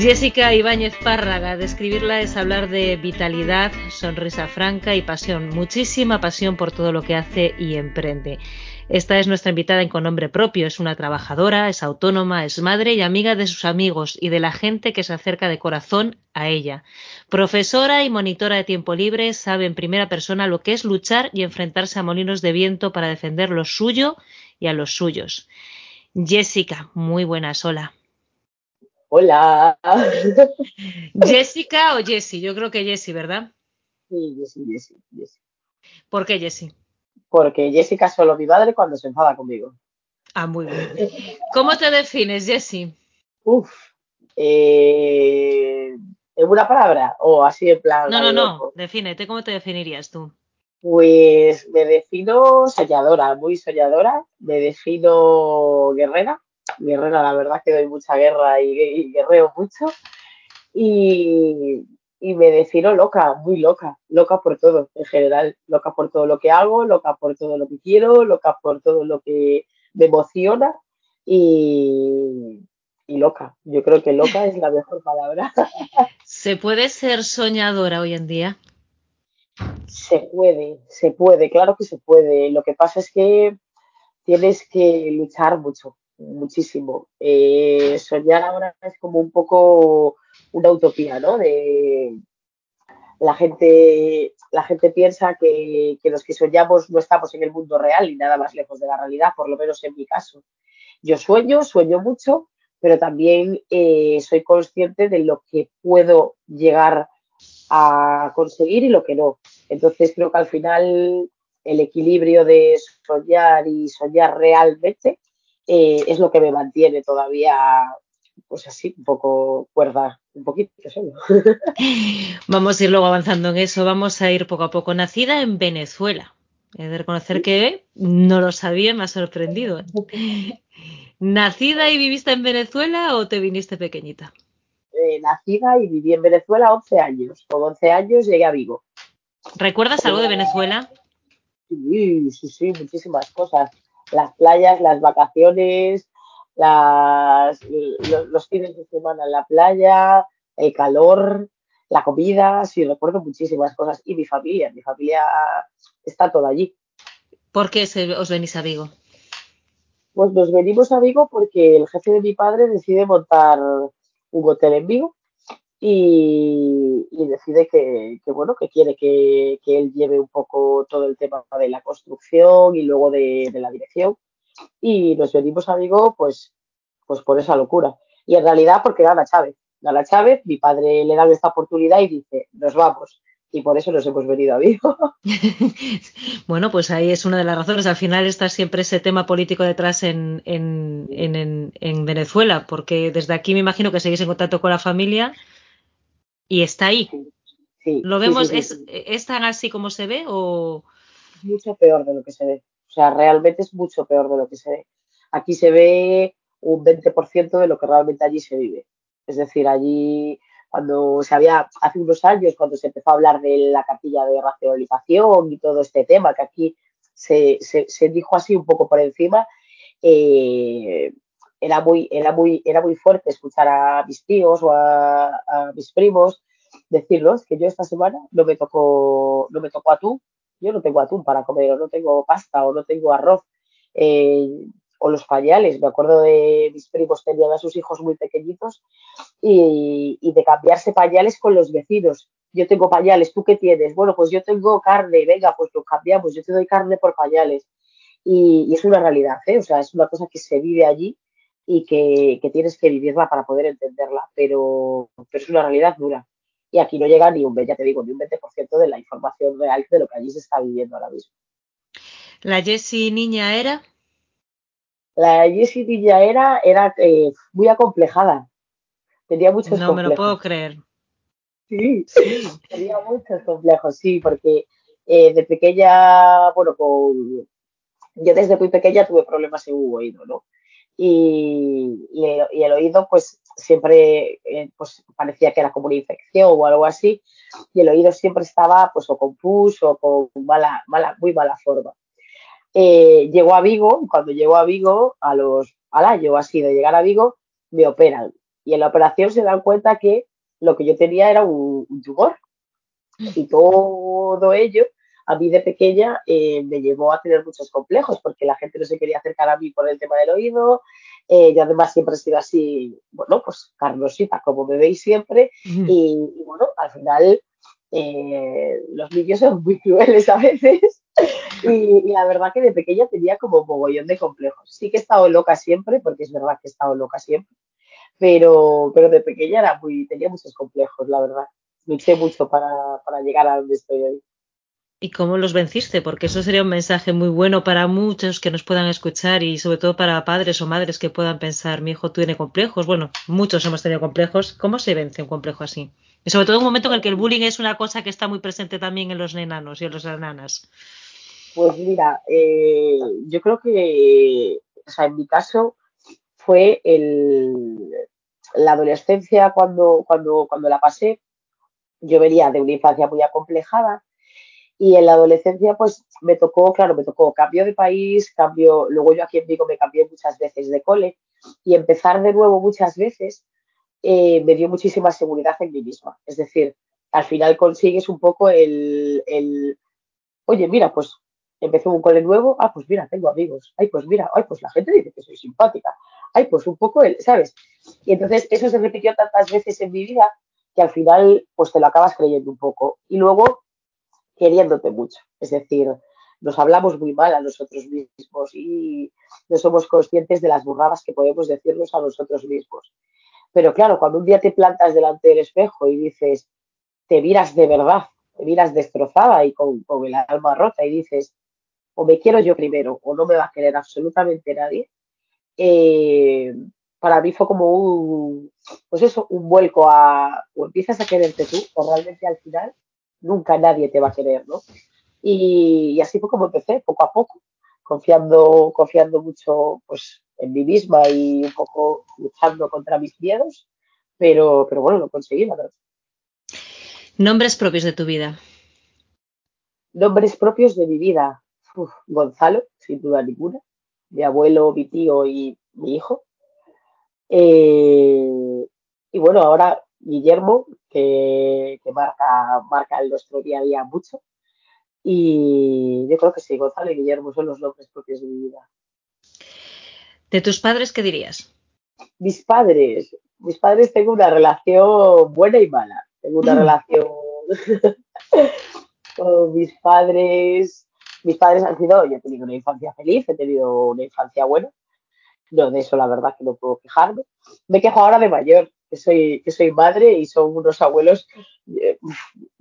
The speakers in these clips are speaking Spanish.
Jessica Ibáñez Párraga, describirla es hablar de vitalidad, sonrisa franca y pasión, muchísima pasión por todo lo que hace y emprende. Esta es nuestra invitada en con nombre propio, es una trabajadora, es autónoma, es madre y amiga de sus amigos y de la gente que se acerca de corazón a ella. Profesora y monitora de tiempo libre, sabe en primera persona lo que es luchar y enfrentarse a molinos de viento para defender lo suyo y a los suyos. Jessica, muy buenas, hola. Hola. ¿Jessica o Jessie? Yo creo que Jessie, ¿verdad? Sí, Jessie, Jessie, Jessie. ¿Por qué Jessie? Porque Jessica es solo mi madre cuando se enfada conmigo. Ah, muy bien. ¿Cómo te defines, Jessie? Uf. Eh, ¿En una palabra? ¿O así en plan? No, no, no. Defínete. ¿Cómo te definirías tú? Pues me defino soñadora, muy soñadora. Me defino guerrera guerrera, la verdad que doy mucha guerra y, guerreo mucho. Y, me defino loca, muy loca, loca por todo en general, loca por todo lo que hago, loca por todo lo que quiero, loca por todo lo que me emociona y, y loca. Yo creo que loca es la mejor palabra. ¿Se puede ser soñadora hoy en día? Se puede, se puede, claro que se puede. Lo que pasa es que tienes que luchar mucho, muchísimo. Eh, soñar ahora es como un poco una utopía, ¿no? De la gente, la gente piensa que, los que soñamos no estamos en el mundo real y nada más lejos de la realidad, por lo menos en mi caso. Yo sueño, sueño mucho, pero también eh, soy consciente de lo que puedo llegar a conseguir y lo que no. Entonces creo que al final el equilibrio de soñar y soñar realmente eh, es lo que me mantiene todavía, pues así, un poco cuerda, un poquito solo. Vamos a ir luego avanzando en eso, vamos a ir poco a poco. Nacida en Venezuela. He de reconocer que no lo sabía, me ha sorprendido. ¿Nacida y viviste en Venezuela o te viniste pequeñita? Eh, nacida y viví en Venezuela 11 años. Con 11 años llegué a Vigo. ¿Recuerdas algo de Venezuela? Sí, sí, sí, muchísimas cosas las playas, las vacaciones, las, los, fines de semana en la playa, el calor, la comida, sí, recuerdo muchísimas cosas. Y mi familia, mi familia está toda allí. ¿Por qué os venís a Vigo? Pues nos venimos a Vigo porque el jefe de mi padre decide montar un hotel en Vigo y, decide que, bueno, que quiere que, él lleve un poco todo el tema de la construcción y luego de, la dirección. Y nos venimos a Vigo, pues, pues por esa locura. Y en realidad porque gana Chávez. Gana Chávez, mi padre le da esta oportunidad y dice, nos vamos. Y por eso nos hemos venido a Vigo. bueno, pues ahí es una de las razones. Al final está siempre ese tema político detrás en, en, en, en Venezuela, porque desde aquí me imagino que seguís en contacto con la familia y está ahí. ¿Lo vemos? es, tan así como se ve o...? Mucho peor de lo que se ve. O sea, realmente es mucho peor de lo que se ve. Aquí se ve un 20% de lo que realmente allí se vive. Es decir, allí cuando se había, hace unos años, cuando se empezó a hablar de la capilla de racionalización y todo este tema, que aquí se, se, dijo así un poco por encima, eh, era muy, era muy, era muy fuerte escuchar a mis tíos o a, mis primos decirlos que yo esta semana no me tocó, no me tocó atún, yo no tengo atún para comer, o no tengo pasta, o no tengo arroz, eh, o los pañales. Me acuerdo de mis primos tenían a sus hijos muy pequeñitos y, y, de cambiarse pañales con los vecinos. Yo tengo pañales, ¿tú qué tienes? Bueno, pues yo tengo carne, venga, pues lo cambiamos, yo te doy carne por pañales. Y, es una realidad, ¿eh? o sea, es una cosa que se vive allí y que, tienes que vivirla para poder entenderla, pero, es una realidad dura. Y aquí no llega ni un, ya te digo, ni un 20% de la información real de lo que allí se está viviendo ahora mismo. ¿La Jessie niña era? La Jessie niña era, era eh, muy acomplejada. Tenía muchos complejos. No me lo puedo creer. Sí, sí. Tenía muchos complejos, sí, porque eh, de pequeña, bueno, con, yo desde muy pequeña tuve problemas en un oído, ¿no? Y, el, oído pues siempre eh, pues parecía que era como una infección o algo así y el oído siempre estaba pues o con pus o con mala, mala, muy mala forma. Eh, llegó a Vigo, cuando llegó a Vigo, a los al año así de llegar a Vigo, me operan. Y en la operación se dan cuenta que lo que yo tenía era un, tumor. Y todo ello, a mí de pequeña, eh, me llevó a tener muchos complejos, porque la gente no se quería acercar a mí por el tema del oído. Eh, yo además siempre he sido así, bueno, pues carnosita, como me veis siempre. y, bueno, al final eh, los niños son muy crueles a veces. Y, la verdad que de pequeña tenía como mogollón de complejos. Sí que he estado loca siempre, porque es verdad que he estado loca siempre, pero, pero de pequeña era muy, tenía muchos complejos, la verdad. Luché mucho para, para llegar a donde estoy hoy. ¿Y cómo los venciste? Porque eso sería un mensaje muy bueno para muchos que nos puedan escuchar y sobre todo para padres o madres que puedan pensar, mi hijo tiene complejos. Bueno, muchos hemos tenido complejos. ¿Cómo se vence un complejo así? Y sobre todo en un momento en el que el bullying es una cosa que está muy presente también en los enanos y en las enanas. Pues mira, eh, yo creo que, o sea, en mi caso fue el, la adolescencia cuando, cuando, cuando la pasé. Yo venía de una infancia muy acomplejada y en la adolescencia pues me tocó, claro, me tocó cambio de país, cambio, luego yo aquí en Vigo me cambié muchas veces de cole y empezar de nuevo muchas veces eh, me dio muchísima seguridad en mí misma. Es decir, al final consigues un poco el, el oye, mira, pues empecé un cole nuevo, ah, pues mira, tengo amigos, ay, pues mira, ay, pues la gente dice que soy simpática, ay, pues un poco, el, ¿sabes? Y entonces eso se repitió tantas veces en mi vida que al final, pues te lo acabas creyendo un poco. Y luego, queriéndote mucho. Es decir, nos hablamos muy mal a nosotros mismos y no somos conscientes de las burradas que podemos decirnos a nosotros mismos. Pero claro, cuando un día te plantas delante del espejo y dices, te miras de verdad, te miras destrozada y con, el alma rota y dices, o me quiero yo primero o no me va a querer absolutamente nadie, eh, para mí fue como un, pues eso, un vuelco a, o empiezas a quererte tú, o realmente al final nunca nadie te va a querer, ¿no? Y, así fue como empecé, poco a poco, confiando, confiando mucho pues, en mí misma y un poco luchando contra mis miedos, pero, pero bueno, lo conseguí, la verdad. Nombres propios de tu vida. Nombres propios de mi vida. Gonzalo, sin duda ninguna, mi abuelo, mi tío y mi hijo. Eh, y bueno, ahora Guillermo, que, marca, marca el nuestro día a día mucho. Y yo creo que sí, Gonzalo y Guillermo son los nombres propios de mi vida. ¿De tus padres qué dirías? Mis padres, mis padres tengo una relación buena y mala. Tengo una mm. relación con mis padres mis padres han sido, yo he tenido una infancia feliz, he tenido una infancia buena. No, de eso la verdad que no puedo quejarme. Me quejo ahora de mayor, que soy, que soy madre y son unos abuelos eh,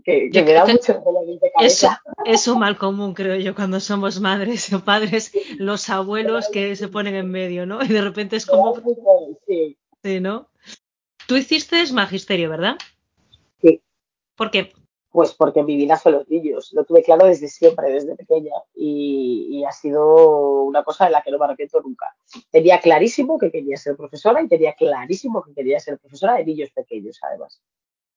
que, me dan mucho de cabeza. Es, un mal común, creo yo, cuando somos madres o padres, los abuelos que se ponen en medio, ¿no? Y de repente es como... Sí. sí, ¿no? Tú hiciste magisterio, ¿verdad? Sí. ¿Por qué? Pues porque en mi vida son los niños. Lo tuve claro desde siempre, desde pequeña. Y, ha sido una cosa de la que no me arrepiento nunca. Tenía clarísimo que quería ser profesora y tenía clarísimo que quería ser profesora de niños pequeños, además.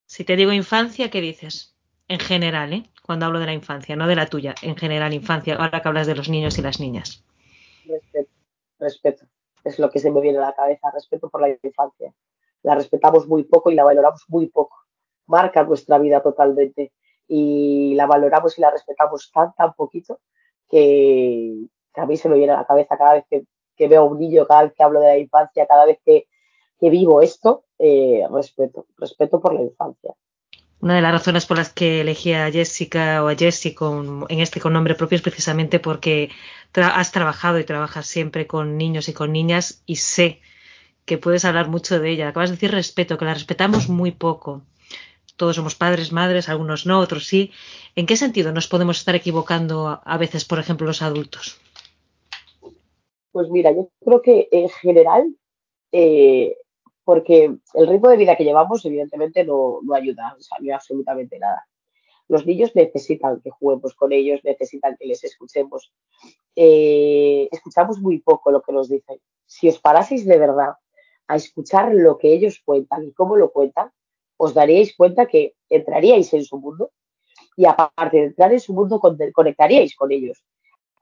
Si te digo infancia, ¿qué dices? En general, ¿eh? Cuando hablo de la infancia, no de la tuya. En general, infancia, ahora que hablas de los niños y las niñas. Respeto, respeto. Es lo que se me viene a la cabeza. Respeto por la infancia. La respetamos muy poco y la valoramos muy poco marca nuestra vida totalmente y la valoramos y la respetamos tan, tan poquito que, a mí se me viene a la cabeza cada vez que, veo a un niño, cada vez que hablo de la infancia, cada vez que, vivo esto, eh, respeto, respeto por la infancia. Una de las razones por las que elegí a Jessica o a Jessie con, en este con nombre propio es precisamente porque has trabajado y trabajas siempre con niños y con niñas y sé que puedes hablar mucho de ella. Acabas de decir respeto, que la respetamos muy poco todos somos padres, madres, algunos no, otros sí. ¿En qué sentido nos podemos estar equivocando a veces, por ejemplo, los adultos? Pues mira, yo creo que en general, eh, porque el ritmo de vida que llevamos evidentemente no, ayuda, o sea, no absolutamente nada. Los niños necesitan que juguemos con ellos, necesitan que les escuchemos. Eh, escuchamos muy poco lo que nos dicen. Si os paraseis de verdad a escuchar lo que ellos cuentan y cómo lo cuentan, os daríais cuenta que entraríais en su mundo y aparte de entrar en su mundo, conectaríais con ellos.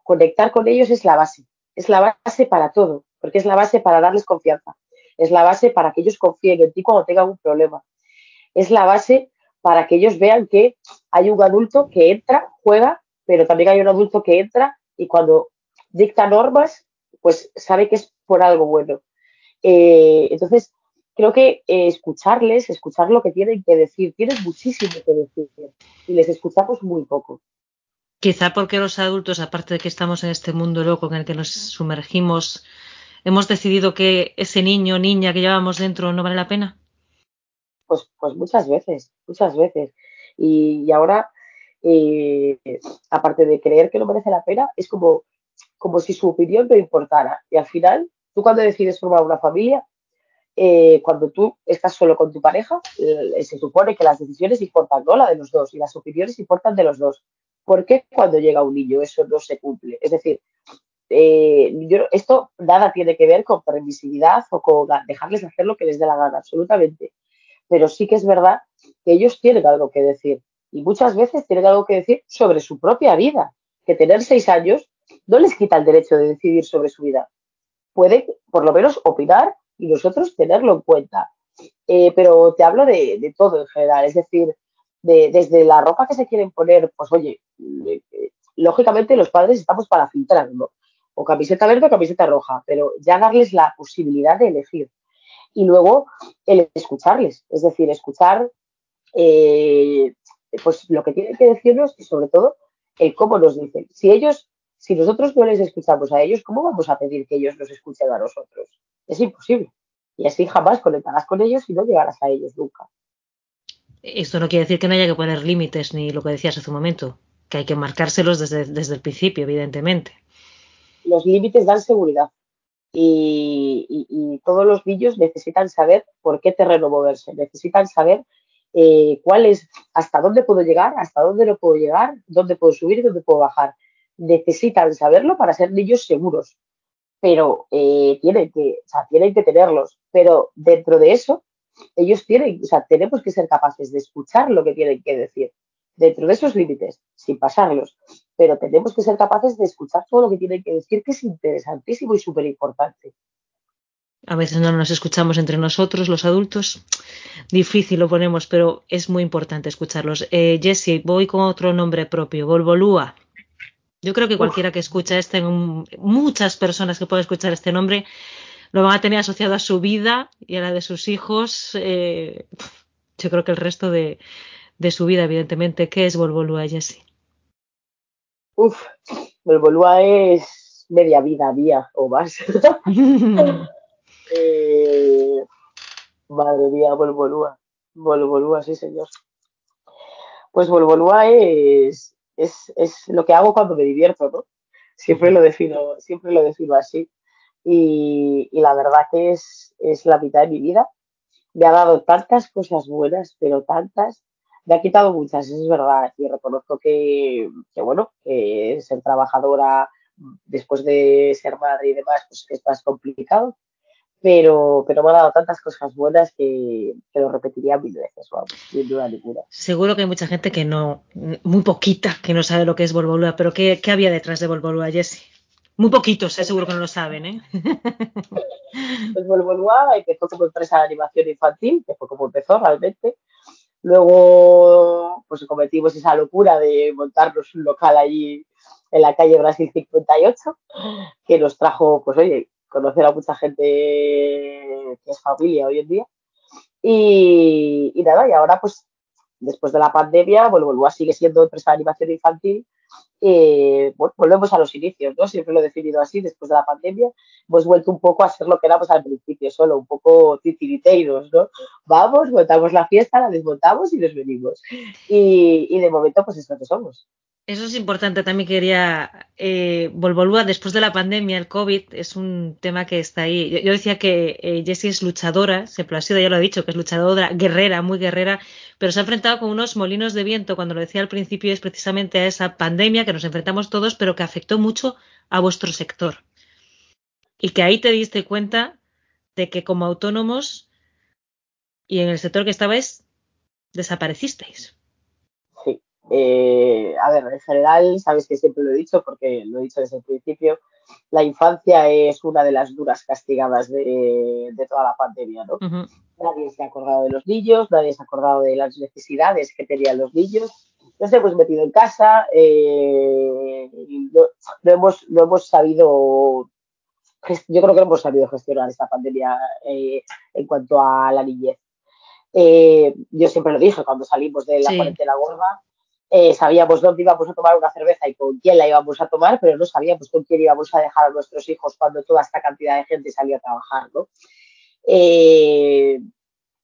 Conectar con ellos es la base, es la base para todo, porque es la base para darles confianza, es la base para que ellos confíen en ti cuando tengan un problema. Es la base para que ellos vean que hay un adulto que entra, juega, pero también hay un adulto que entra y cuando dicta normas, pues sabe que es por algo bueno. Eh, entonces, creo que eh, escucharles, escuchar lo que tienen que decir, tienen muchísimo que decir y les escuchamos muy poco. Quizá porque los adultos, aparte de que estamos en este mundo loco en el que nos sumergimos, hemos decidido que ese niño o niña que llevamos dentro no vale la pena. Pues, pues muchas veces, muchas veces. Y, ahora, eh, aparte de creer que no merece la pena, es como, como si su opinión no importara. Y al final, tú cuando decides formar una familia, eh, cuando tú estás solo con tu pareja, eh, se supone que las decisiones importan, ¿no? La de los dos, y las opiniones importan de los dos. ¿Por qué cuando llega un niño eso no se cumple? Es decir, eh, esto nada tiene que ver con permisividad o con dejarles hacer lo que les dé la gana, absolutamente. Pero sí que es verdad que ellos tienen algo que decir y muchas veces tienen algo que decir sobre su propia vida, que tener seis años no les quita el derecho de decidir sobre su vida. Pueden, por lo menos, opinar y nosotros tenerlo en cuenta. Eh, pero te hablo de, todo en general, es decir, desde la ropa que se quieren poner, pues oye, eh, lógicamente los padres estamos para filtrarlo, o camiseta verde o camiseta roja, pero ya darles la posibilidad de elegir. Y luego el escucharles, es decir, escuchar eh, pues lo que tienen que decirnos y sobre todo el cómo nos dicen. Si ellos, si nosotros no les escuchamos a ellos, ¿cómo vamos a pedir que ellos nos escuchen a nosotros? Es imposible. Y así jamás conectarás con ellos y no llegarás a ellos nunca. Esto no quiere decir que no haya que poner límites, ni lo que decías hace un momento, que hay que marcárselos desde, desde el principio, evidentemente. Los límites dan seguridad. Y, todos los niños necesitan saber por qué terreno moverse, necesitan saber eh, cuál es, hasta dónde puedo llegar, hasta dónde no puedo llegar, dónde puedo subir y dónde puedo bajar. Necesitan saberlo para ser niños seguros, pero eh, tienen, que, o sea, tienen que tenerlos. Pero dentro de eso, ellos tienen, o sea, tenemos que ser capaces de escuchar lo que tienen que decir dentro de esos límites, sin pasarlos. Pero tenemos que ser capaces de escuchar todo lo que tienen que decir, que es interesantísimo y súper importante. A veces no nos escuchamos entre nosotros, los adultos. Difícil lo ponemos, pero es muy importante escucharlos. Eh, Jessie, voy con otro nombre propio, Volvolúa. Yo creo que cualquiera que escucha este, muchas personas que puedan escuchar este nombre, lo van a tener asociado a su vida y a la de sus hijos. Eh, yo creo que el resto de, su vida, evidentemente. ¿Qué es Volvolúa, Jessie? Uf, Volvolúa es media vida mía o más. Eh, madre mía, Volvolúa. Volvolúa, sí, señor. Pues Volvolúa es, es, es, lo que hago cuando me divierto, ¿no? Siempre lo defino, siempre lo defino así. Y, la verdad que es, es la mitad de mi vida. Me ha dado tantas cosas buenas, pero tantas. Me ha quitado muchas, es verdad. Y reconozco que, que bueno, que ser trabajadora después de ser madre y demás, pues es más complicado pero, pero me ha dado tantas cosas buenas que, lo repetiría mil veces, vamos, sin duda ninguna. Seguro que hay mucha gente que no, muy poquita, que no sabe lo que es Volvolúa, pero ¿qué, qué había detrás de Volvolúa, Jesse? Muy poquitos, eh, seguro que no lo saben, ¿eh? pues Volvolúa empezó como empresa de animación infantil, que fue como empezó realmente. Luego, pues cometimos esa locura de montarnos un local allí en la calle Brasil 58, que nos trajo, pues oye, conocer a mucha gente que es familia hoy en día. Y, nada, y ahora pues después de la pandemia, bueno, Volvua sigue siendo empresa de animación infantil. Eh, bueno, volvemos a los inicios, ¿no? Siempre lo he definido así, después de la pandemia, hemos vuelto un poco a ser lo que éramos al principio, solo un poco titiriteiros, ¿no? Vamos, montamos la fiesta, la desmontamos y nos venimos. Y, y de momento, pues es lo que somos. Eso es importante. También quería eh, Volvolúa después de la pandemia, el COVID, es un tema que está ahí. Yo, decía que eh, Jessie es luchadora, siempre ha sido, ya lo ha dicho, que es luchadora, guerrera, muy guerrera, pero se ha enfrentado con unos molinos de viento. Cuando lo decía al principio, es precisamente a esa pandemia que nos enfrentamos todos, pero que afectó mucho a vuestro sector. Y que ahí te diste cuenta de que como autónomos y en el sector que estabais, desaparecisteis. Eh, a ver, en general, sabes que siempre lo he dicho porque lo he dicho desde el principio, la infancia es una de las duras castigadas de, toda la pandemia, ¿no? Nadie se ha acordado de los niños, nadie se ha acordado de las necesidades que tenían los niños. Nos hemos metido en casa, eh, no, hemos, no hemos sabido yo creo que no hemos sabido gestionar esta pandemia eh, en cuanto a la niñez. Eh, yo siempre lo dije cuando salimos de la cuarentena gorda, eh, sabíamos dónde íbamos a tomar una cerveza y con quién la íbamos a tomar, pero no sabíamos con quién íbamos a dejar a nuestros hijos cuando toda esta cantidad de gente salía a trabajar. ¿no?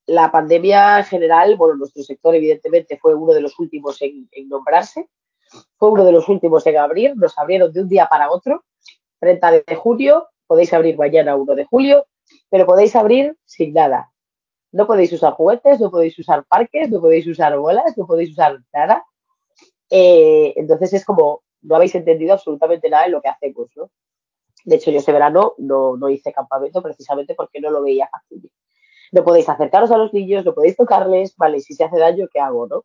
la pandemia en general, bueno, nuestro sector evidentemente fue uno de los últimos en, en nombrarse, fue uno de los últimos en abrir, nos abrieron de un día para otro, 30 de julio, podéis abrir mañana 1 de julio, pero podéis abrir sin nada. No podéis usar juguetes, no podéis usar parques, no podéis usar bolas, no podéis usar nada. Eh, entonces es como, no habéis entendido absolutamente nada en lo que hacemos, ¿no? De hecho, yo ese verano no, no hice campamento precisamente porque no lo veía fácil. No podéis acercaros a los niños, no podéis tocarles, vale, si se hace daño, ¿qué hago, no?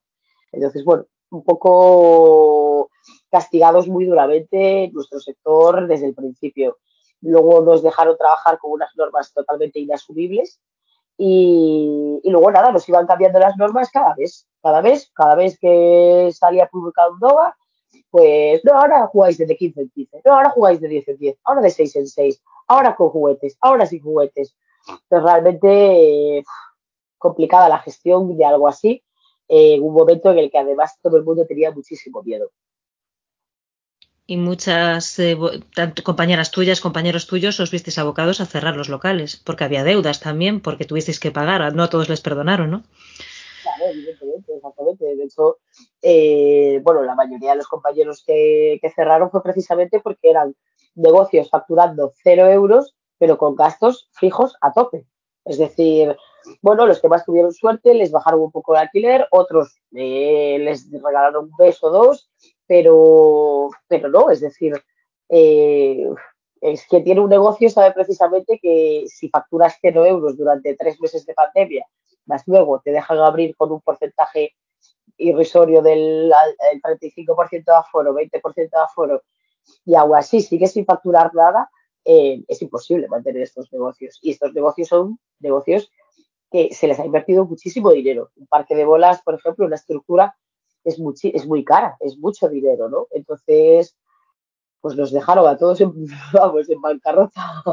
Entonces, bueno, un poco castigados muy duramente en nuestro sector desde el principio. Luego nos dejaron trabajar con unas normas totalmente inasumibles y, luego nada, nos iban cambiando las normas cada vez, cada vez, cada vez que salía publicado un DOGA, pues no, ahora jugáis de 15 en 15, no, ahora jugáis de 10 en 10, ahora de 6 en 6, ahora con juguetes, ahora sin juguetes. Entonces realmente complicada la gestión de algo así en un momento en el que además todo el mundo tenía muchísimo miedo y muchas eh, compañeras tuyas, compañeros tuyos, os visteis abocados a cerrar los locales, porque había deudas también, porque tuvisteis que pagar, no a todos les perdonaron, ¿no? Claro, evidentemente, exactamente. De hecho, eh, bueno, la mayoría de los compañeros que, cerraron fue precisamente porque eran negocios facturando cero euros, pero con gastos fijos a tope. Es decir, bueno, los que más tuvieron suerte les bajaron un poco el alquiler, otros eh, les regalaron un beso o dos pero, pero no, es decir, eh, es que tiene un negocio sabe precisamente que si facturas 0 euros durante tres meses de pandemia, más luego te dejan abrir con un porcentaje irrisorio del 35% de aforo, 20% de aforo, y aún así sigues sin facturar nada, eh, es imposible mantener estos negocios. Y estos negocios son negocios que se les ha invertido muchísimo dinero. Un parque de bolas, por ejemplo, una estructura es, es muy cara, es mucho dinero, ¿no? Entonces, pues nos dejaron a todos en, vamos, en bancarrota.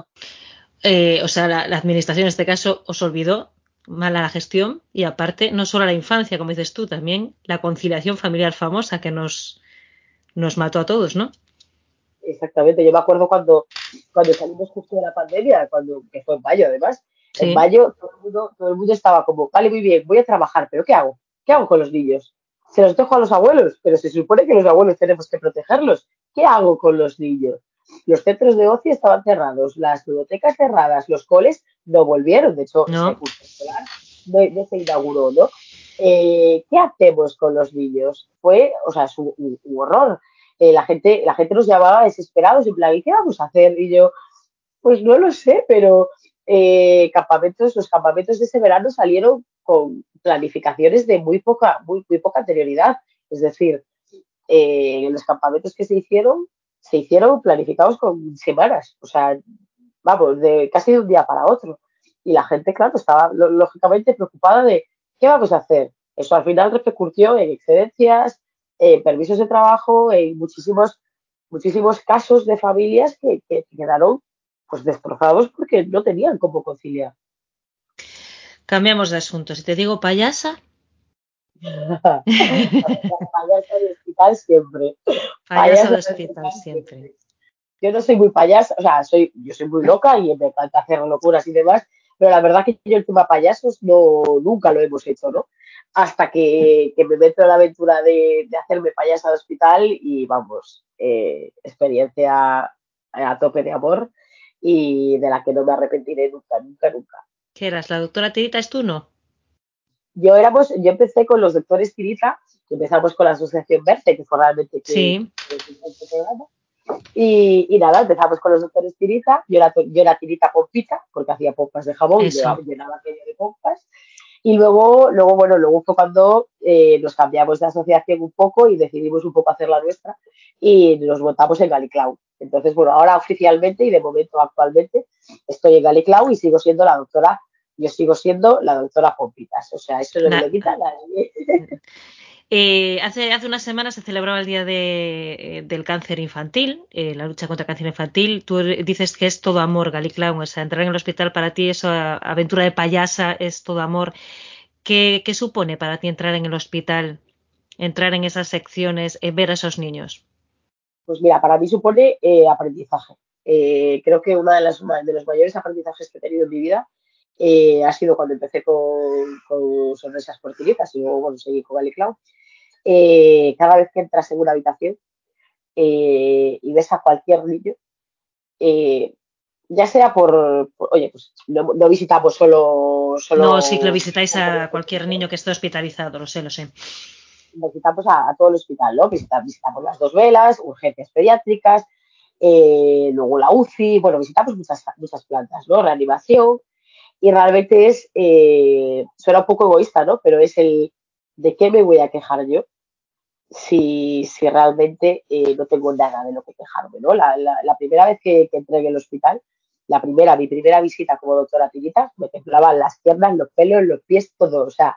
Eh, o sea, la, administración en este caso os olvidó mala la gestión y aparte no solo la infancia, como dices tú, también la conciliación familiar famosa que nos, nos mató a todos, ¿no? Exactamente, yo me acuerdo cuando, cuando salimos justo de la pandemia, cuando, que fue en mayo además, en mayo todo el, mundo, todo el mundo estaba como, vale, muy bien, voy a trabajar, pero ¿qué hago? ¿Qué hago con los niños? Se los dejo a los abuelos, pero se supone que los abuelos tenemos que protegerlos. ¿Qué hago con los niños? Los centros de ocio estaban cerrados, las bibliotecas cerradas, los coles no volvieron, de hecho, no. no, se inauguró, ¿no? Eh, ¿Qué hacemos con los niños? Fue, o sea, es un, horror. Eh, la, gente, la gente nos llamaba desesperados, en plan, ¿y qué vamos a hacer? Y yo, pues no lo sé, pero eh, campamentos, los campamentos de ese verano salieron con planificaciones de muy poca, anterioridad. Es decir, eh, los campamentos que se hicieron, se hicieron planificados con semanas. O sea, vamos, de casi de un día para otro. Y la gente, claro, estaba lógicamente preocupada de qué vamos a hacer. Eso al final repercutió en excedencias, en permisos de trabajo, en muchísimos, casos de familias que quedaron pues destrozados porque no tenían cómo conciliar. Cambiamos de asunto. Si te digo payasa. payasa de hospital siempre. Payasa, de hospital siempre. Yo no soy muy payasa, o sea, soy, yo soy muy loca y me encanta hacer locuras y demás, pero la verdad que yo el tema payasos no, nunca lo hemos hecho, ¿no? Hasta que, me meto en la aventura de, hacerme payasa de hospital y vamos, eh, experiencia a tope de amor y de la que no me arrepentiré nunca, nunca, nunca. ¿Qué eras? ¿La doctora Tirita es tú, no? Yo éramos, yo empecé con los doctores Tirita, empezamos con la asociación Verde, que fue realmente que, sí. y, y, nada, empezamos con los doctores Tirita, yo era, yo era Tirita Pompita, porque hacía pompas de jabón y llenaba aquello de pompas. Y luego, luego bueno, luego fue cuando eh, nos cambiamos de asociación un poco y decidimos un poco hacer la nuestra y nos votamos en Galiclau. Entonces, bueno, ahora oficialmente y de momento actualmente estoy en Galiclau y sigo siendo la doctora, yo sigo siendo la doctora Pompitas. O sea, eso no me lo quita nadie. Eh, hace, hace unas semanas se celebraba el Día de, eh, del Cáncer Infantil, eh, la lucha contra el cáncer infantil. Tú dices que es todo amor, Galiclau, o sea, entrar en el hospital para ti, esa aventura de payasa es todo amor. ¿Qué, ¿Qué, supone para ti entrar en el hospital, entrar en esas secciones, ver a esos niños? Pues mira, para mí supone aprendizaje. creo que uno de, de los mayores aprendizajes que he tenido en mi vida ha sido cuando empecé con, con sonrisas portilitas y luego bueno, seguí con Galiclau eh, cada vez que entras en una habitación eh, y ves a cualquier niño, eh, ya sea por, oye, pues no, visitamos solo, solo... No, sí que lo visitáis a cualquier niño que esté hospitalizado, lo sé, lo sé. Visitamos a, todo el hospital, ¿no? Visitamos, visitamos las dos velas, urgencias pediátricas, luego la UCI, bueno, visitamos muchas, muchas plantas, ¿no? Reanimación, y realmente es, suena un poco egoísta, ¿no? Pero es el, ¿de qué me voy a quejar yo? si, si realmente eh, no tengo nada de lo que quejarme, ¿no? La, la, primera vez que, entré en el hospital, la primera, mi primera visita como doctora Tiritas, me temblaban las piernas, los pelos, los pies, todo, o sea,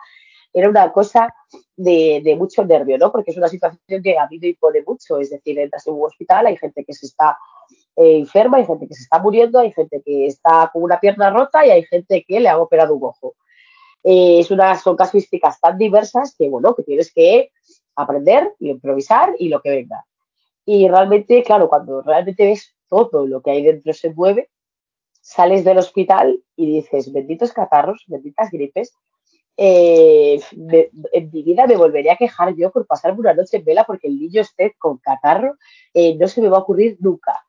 era una cosa de, mucho nervio, ¿no? Porque es una situación que a mí me impone mucho, es decir, entras en un hospital, hay gente que se está eh, enferma, hay gente que se está muriendo, hay gente que está con una pierna rota y hay gente que le ha operado un ojo. Eh, es una, son casuísticas tan diversas que, bueno, que tienes que aprender y improvisar y lo que venga. Y realmente, claro, cuando realmente ves todo lo que hay dentro se mueve, sales del hospital y dices, benditos catarros, benditas gripes, eh, en mi vida me volvería a quejar yo por pasarme una noche en vela porque el niño esté con catarro, eh, no se me va a ocurrir nunca.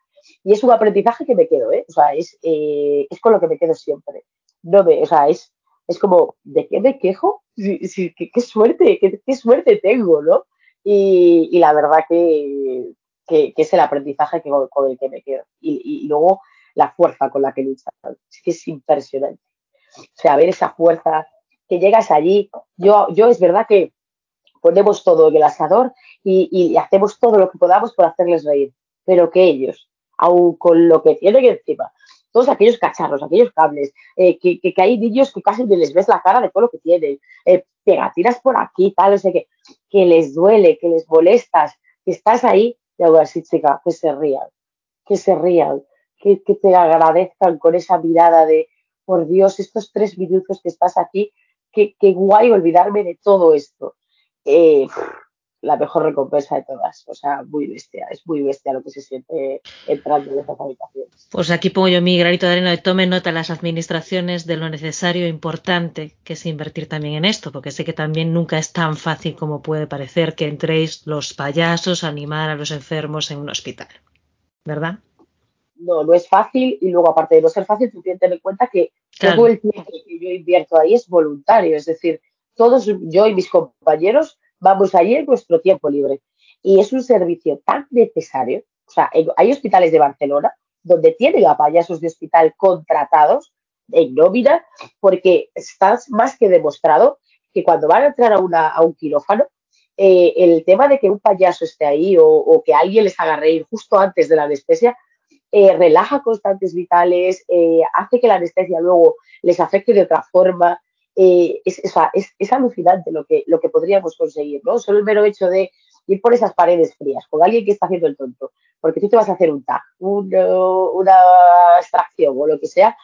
Y es un aprendizaje que me quedo, ¿eh? O sea, es, eh, es con lo que me quedo siempre. No me, o sea, es, es como, ¿de qué me quejo? Sí, qué, suerte, qué, suerte tengo, ¿no? Y, la verdad que, es el aprendizaje que, con el que me quedo. Y, luego la fuerza con la que luchas. Es que es impresionante. O sea, ver esa fuerza que llegas allí. Yo, yo es verdad que ponemos todo en el asador y, hacemos todo lo que podamos por hacerles reír. Pero que ellos, aun con lo que tienen encima, todos aquellos cacharros, aquellos cables, eh, que, que, hay niños que casi les ves la cara de todo lo que tienen, eh, pegatinas por aquí, tal, no sé qué, que les duele, que les molestas, que estás ahí, y algo así, chica, que se rían, que se rían, que, que te agradezcan con esa mirada de, por Dios, estos tres minutos que estás aquí, qué, guay olvidarme de todo esto. Eh, la mejor recompensa de todas. O sea, muy bestia, es muy bestia lo que se siente entrando en estas habitaciones. Pues aquí pongo yo mi granito de arena de tome nota las administraciones de lo necesario e importante que es invertir también en esto, porque sé que también nunca es tan fácil como puede parecer que entréis los payasos a animar a los enfermos en un hospital, ¿verdad? No, no es fácil y luego aparte de no ser fácil, tú tienes que tener en cuenta que todo el tiempo que yo invierto ahí es voluntario, es decir, todos yo y mis compañeros vamos allí en nuestro tiempo libre. Y es un servicio tan necesario. O sea, hay hospitales de Barcelona donde tienen a payasos de hospital contratados en nómina, porque está más que demostrado que cuando van a entrar a, una, a un quirófano, eh, el tema de que un payaso esté ahí o, que alguien les haga reír justo antes de la anestesia, eh, relaja constantes vitales, eh, hace que la anestesia luego les afecte de otra forma, eh, es, es, alucinante lo que, lo que podríamos conseguir, ¿no? Solo el mero hecho de ir por esas paredes frías con alguien que está haciendo el tonto, porque tú te vas a hacer un tag, una extracción o lo que sea,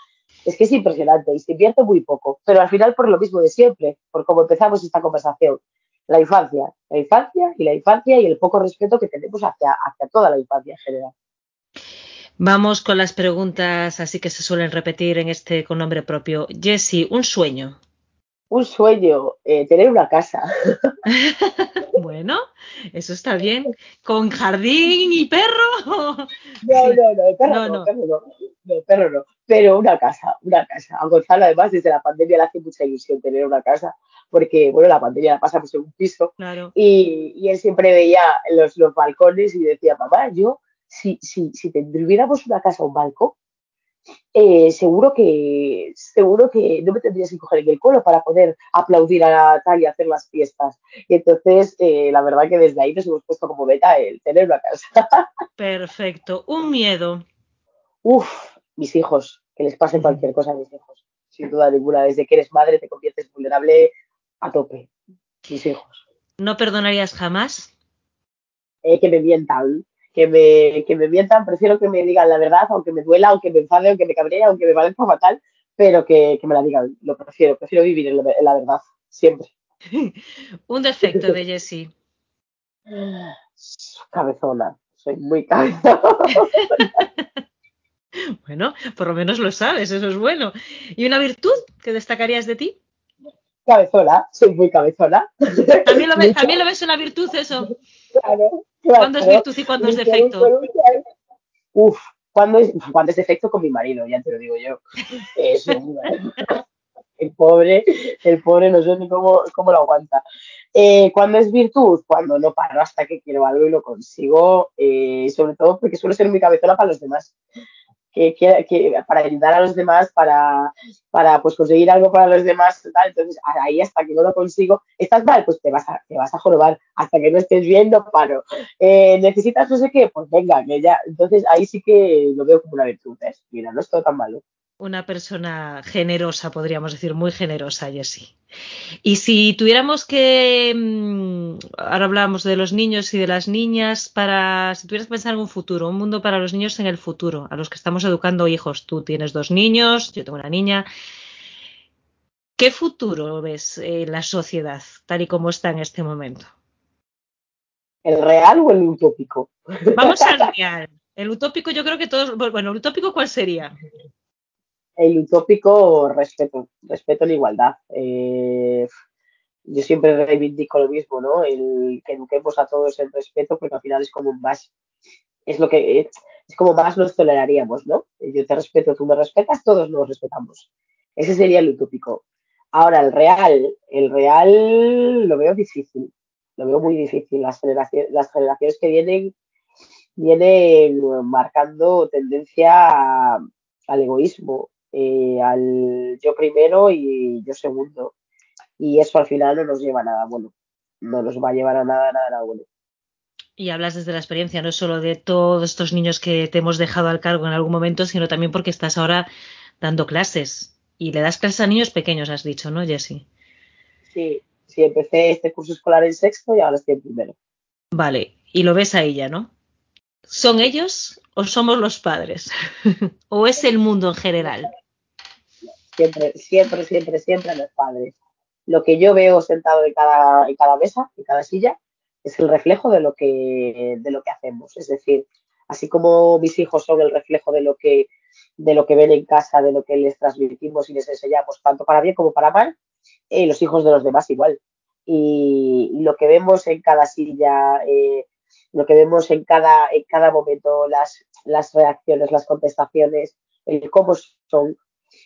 es que es impresionante y se invierte muy poco, pero al final por lo mismo de siempre, por como empezamos esta conversación, la infancia, la infancia y la infancia y el poco respeto que tenemos hacia, hacia toda la infancia en general. Vamos con las preguntas así que se suelen repetir en este con nombre propio. Jessie, un sueño un sueño, eh, tener una casa. bueno, eso está bien. ¿Con jardín y perro? no, no, no, perro no, no, Perro no, no, perro no. Pero una casa, una casa. A Gonzalo, además, desde la pandemia le hace mucha ilusión tener una casa, porque, bueno, la pandemia la pasamos en un piso. Claro. Y, y, él siempre veía los, los balcones y decía, mamá, yo, si, si, si tuviéramos una casa o un balcón, eh, seguro que seguro que no me tendrías que coger en el colo para poder aplaudir a tal y hacer las fiestas. Y entonces, eh, la verdad que desde ahí nos hemos puesto como meta el tenerlo a casa. Perfecto. Un miedo. Uf, mis hijos, que les pase cualquier cosa a mis hijos. Sin duda ninguna. Desde que eres madre te conviertes vulnerable a tope. Mis hijos. ¿No perdonarías jamás? Eh, que me mientan que me, que me mientan, prefiero que me digan la verdad, aunque me duela, aunque me enfade, aunque me cabree, aunque me parezca fatal, pero que, que me la digan, lo prefiero, prefiero vivir en la, en la verdad, siempre. Un defecto de Jessie. Cabezona, soy muy cabezona. bueno, por lo menos lo sabes, eso es bueno. ¿Y una virtud que destacarías de ti? Cabezona, soy muy cabezona. ¿También lo, ves, ¿también lo ves una virtud eso? Claro, ¿Cuándo es virtud y cuándo es defecto? Uf, ¿cuándo es, cuando es defecto con mi marido? Ya te lo digo yo. El pobre, el pobre no sé ni cómo, cómo lo aguanta. Eh, ¿Cuándo es virtud? Cuando no paro hasta que quiero algo y lo consigo, eh, sobre todo porque suelo ser muy cabezona para los demás que, que, para ayudar a los demás, para, para pues conseguir algo para los demás, entonces ahí hasta que no lo consigo, estás mal, pues te vas a, te vas a jorobar, hasta que no estés bien no paro. Eh, necesitas no sé qué, pues venga, que ya, entonces ahí sí que lo veo como una virtud, ¿eh? mira, no es todo tan malo una persona generosa, podríamos decir, muy generosa, Jessie. Y si tuviéramos que, mm, ahora hablábamos de los niños y de las niñas, para, si tuvieras que pensar en un futuro, un mundo para los niños en el futuro, a los que estamos educando hijos, tú tienes dos niños, yo tengo una niña, ¿qué futuro ves en la sociedad tal y como está en este momento? ¿El real o el utópico? Vamos al real. El utópico yo creo que todos, bueno, ¿el utópico cuál sería? El utópico respeto, respeto en igualdad. Eh, yo siempre reivindico lo mismo, ¿no? El que eduquemos a todos en respeto, porque al final es como más, es lo que es como más nos toleraríamos, ¿no? Yo te respeto, tú me respetas, todos nos respetamos. Ese sería el utópico. Ahora, el real, el real lo veo difícil, lo veo muy difícil. Las generaciones, las generaciones que vienen vienen marcando tendencia al egoísmo, eh, al yo primero y yo segundo. Y eso al final no nos lleva a nada bueno. No nos va a llevar a nada, nada, nada bueno. Y hablas desde la experiencia, no solo de todos estos niños que te hemos dejado al cargo en algún momento, sino también porque estás ahora dando clases. Y le das clases a niños pequeños, has dicho, ¿no, Jessie? Sí, sí, empecé este curso escolar en sexto y ahora estoy en primero. Vale, y lo ves a ella, ¿no? ¿Son ellos o somos los padres? ¿O es el mundo en general? Siempre, siempre, siempre, siempre los padres. Lo que yo veo sentado en cada, mesa, en cada silla, es el reflejo de lo que, hacemos. Es decir, así como mis hijos son el reflejo de lo que, ven en casa, de lo que les transmitimos y les enseñamos, tanto para bien como para mal, eh, los hijos de los demás igual. Y, lo que vemos en cada silla, eh, lo que vemos en cada, en cada momento, las, las reacciones, las contestaciones, el cómo son,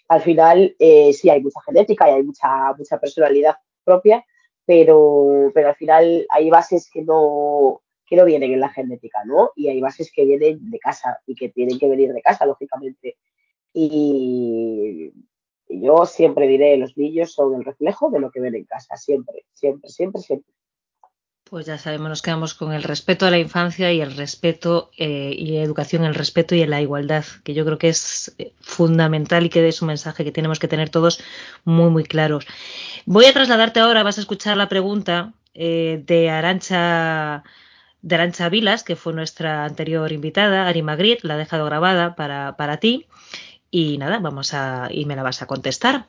al final eh, sí hay mucha genética y hay mucha, mucha personalidad propia, pero, pero al final hay bases que no, que no vienen en la genética, ¿no? Y hay bases que vienen de casa y que tienen que venir de casa, lógicamente. Y yo siempre diré, los niños son el reflejo de lo que ven en casa, siempre, siempre, siempre, siempre. Pues ya sabemos, nos quedamos con el respeto a la infancia y el respeto eh, y educación, el respeto y la igualdad, que yo creo que es eh, fundamental y que es un mensaje que tenemos que tener todos muy, muy claros. Voy a trasladarte ahora, vas a escuchar la pregunta eh, de Arancha de Arancha Vilas, que fue nuestra anterior invitada, Ari Magritte, la ha dejado grabada para, para ti. Y nada, vamos a, y me la vas a contestar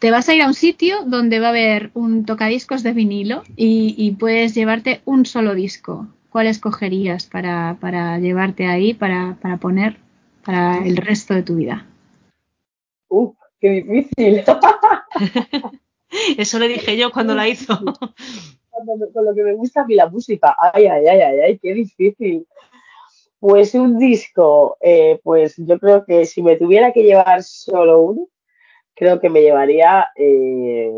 te vas a ir a un sitio donde va a haber un tocadiscos de vinilo y, puedes llevarte un solo disco. ¿Cuál escogerías para, llevarte ahí, para, poner para el resto de tu vida? ¡Uf! ¡Qué difícil! Eso le dije yo cuando la hizo. con lo que me gusta a mí la música. Ay, ay, ay, ay, ay, qué difícil. Pues un disco, eh, pues yo creo que si me tuviera que llevar solo uno, creo que me llevaría eh,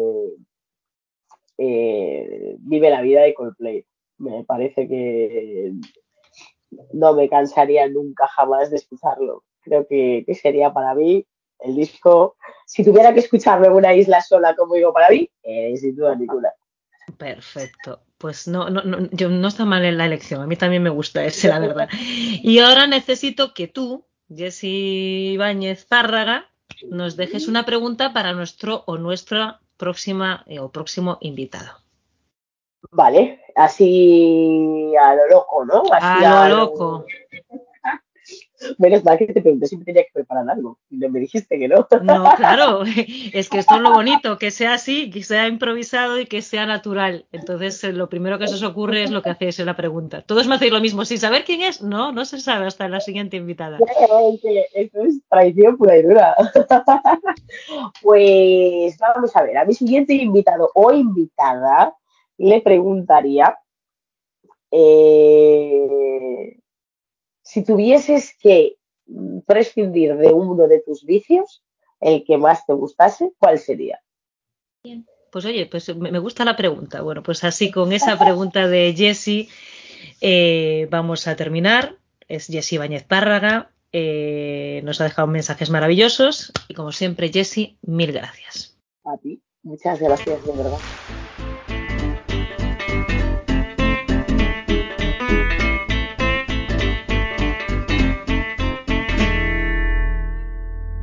eh, Vive la vida de Coldplay. Me parece que no me cansaría nunca jamás de escucharlo. creo que, sería para mí el disco. Si tuviera que escucharme en una isla sola, como digo para mí, eh, sin duda ninguna. Perfecto. Pues no, no, no, yo no está mal en la elección. A mí también me gusta ese, la verdad. Y ahora necesito que tú, Jessy Ibáñez Párraga, nos dejes una pregunta para nuestro o nuestra próxima eh, o próximo invitado. Vale, así a lo loco, ¿no? a, lo loco. Menos mal que te pregunté si me tenía que preparar algo. Y me dijiste que no. No, claro. Es que esto es lo bonito, que sea así, que sea improvisado y que sea natural. Entonces, eh, lo primero que se os ocurre es lo que hacéis en la pregunta. Todos me hacéis lo mismo. ¿Sin saber quién es? No, no se sabe hasta la siguiente invitada. Esto es traición pura y dura. Pues vamos a ver. A mi siguiente invitado o invitada le preguntaría. Eh, si tuvieses que prescindir de uno de tus vicios, el que más te gustase, ¿cuál sería? Pues oye, pues me gusta la pregunta. Bueno, pues así con esa pregunta de Jessie eh, vamos a terminar. Es Jessie Bañez Párraga. Eh, nos ha dejado mensajes maravillosos y como siempre, Jessie, mil gracias. A ti, muchas gracias, de verdad.